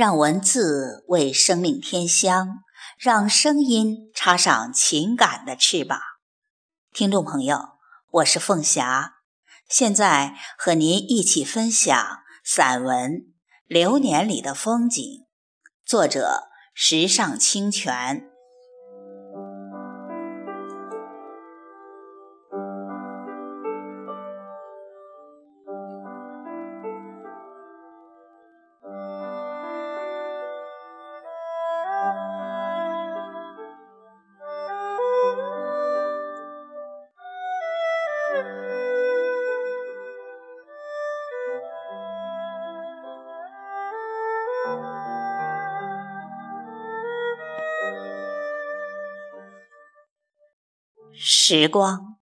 让文字为生命添香，让声音插上情感的翅膀。听众朋友，我是凤霞，现在和您一起分享散文《流年里的风景》，作者石上清泉。时光，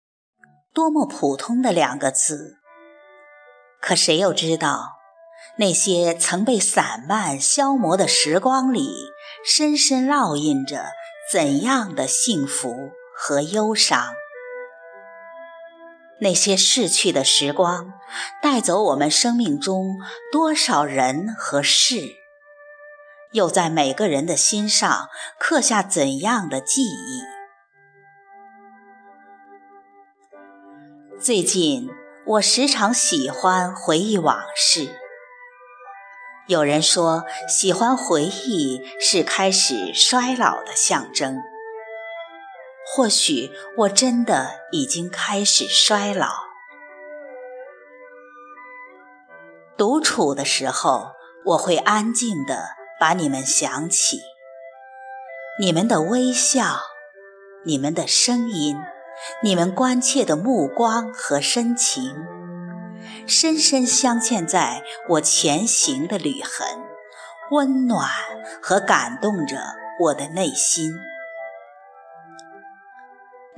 多么普通的两个字，可谁又知道，那些曾被散漫消磨的时光里，深深烙印着怎样的幸福和忧伤？那些逝去的时光，带走我们生命中多少人和事，又在每个人的心上刻下怎样的记忆？最近，我时常喜欢回忆往事。有人说，喜欢回忆是开始衰老的象征。或许我真的已经开始衰老。独处的时候，我会安静地把你们想起，你们的微笑，你们的声音。你们关切的目光和深情，深深镶嵌在我前行的旅痕，温暖和感动着我的内心。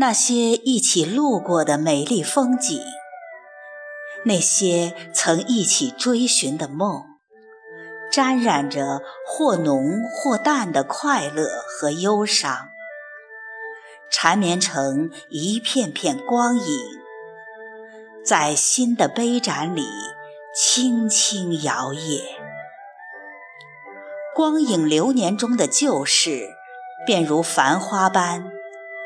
那些一起路过的美丽风景，那些曾一起追寻的梦，沾染着或浓或淡的快乐和忧伤。缠绵成一片片光影，在新的杯盏里轻轻摇曳。光影流年中的旧事，便如繁花般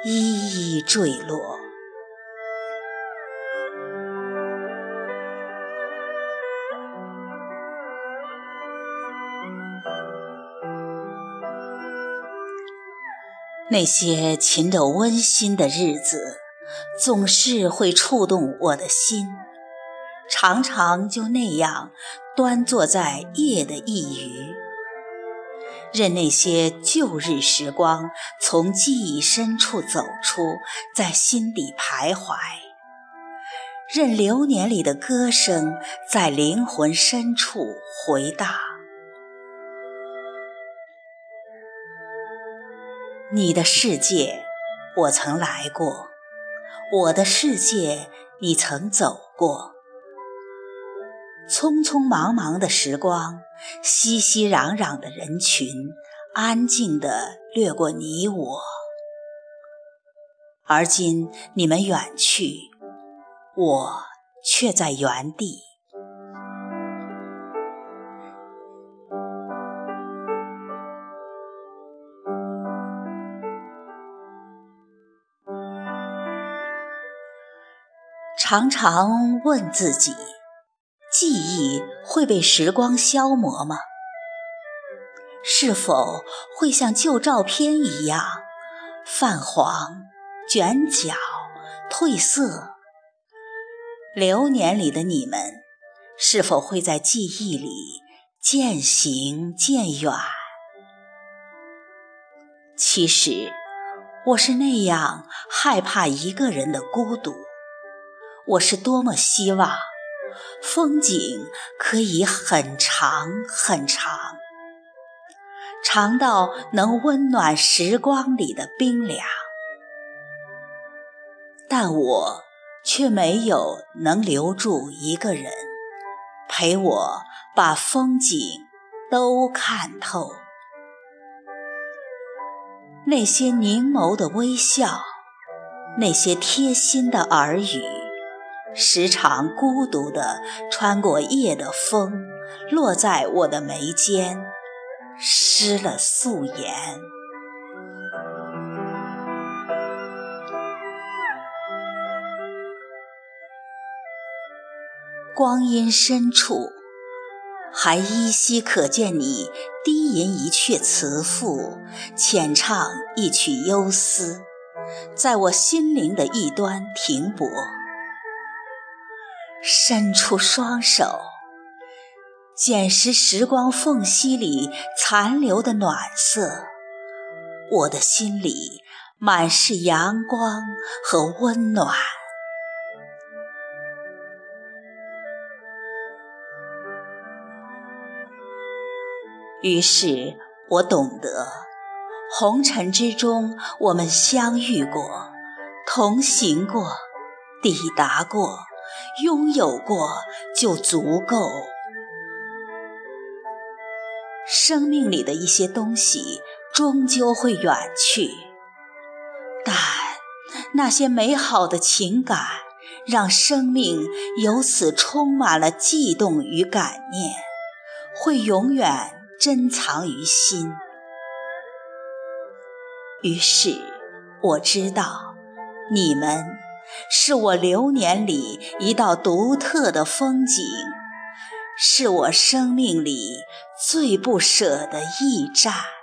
一一坠落。那些噙着温馨的日子，总是会触动我的心。常常就那样端坐在夜的一隅，任那些旧日时光从记忆深处走出，在心底徘徊；任流年里的歌声在灵魂深处回荡。你的世界，我曾来过；我的世界，你曾走过。匆匆忙忙的时光，熙熙攘攘的人群，安静地掠过你我。而今你们远去，我却在原地。常常问自己：记忆会被时光消磨吗？是否会像旧照片一样泛黄、卷角、褪色？流年里的你们，是否会在记忆里渐行渐远？其实，我是那样害怕一个人的孤独。我是多么希望风景可以很长很长，长到能温暖时光里的冰凉，但我却没有能留住一个人陪我把风景都看透。那些凝眸的微笑，那些贴心的耳语。时常孤独地穿过夜的风，落在我的眉间，失了素颜。光阴深处，还依稀可见你低吟一阙词赋，浅唱一曲幽思，在我心灵的一端停泊。伸出双手，捡拾时光缝隙里残留的暖色，我的心里满是阳光和温暖。于是我懂得，红尘之中，我们相遇过，同行过，抵达过，拥有过就足够。生命里的一些东西终究会远去，但那些美好的情感，让生命由此充满了悸动与感念，会永远。珍藏于心，于是我知道，你们是我流年里一道独特的风景，是我生命里最不舍的驿站。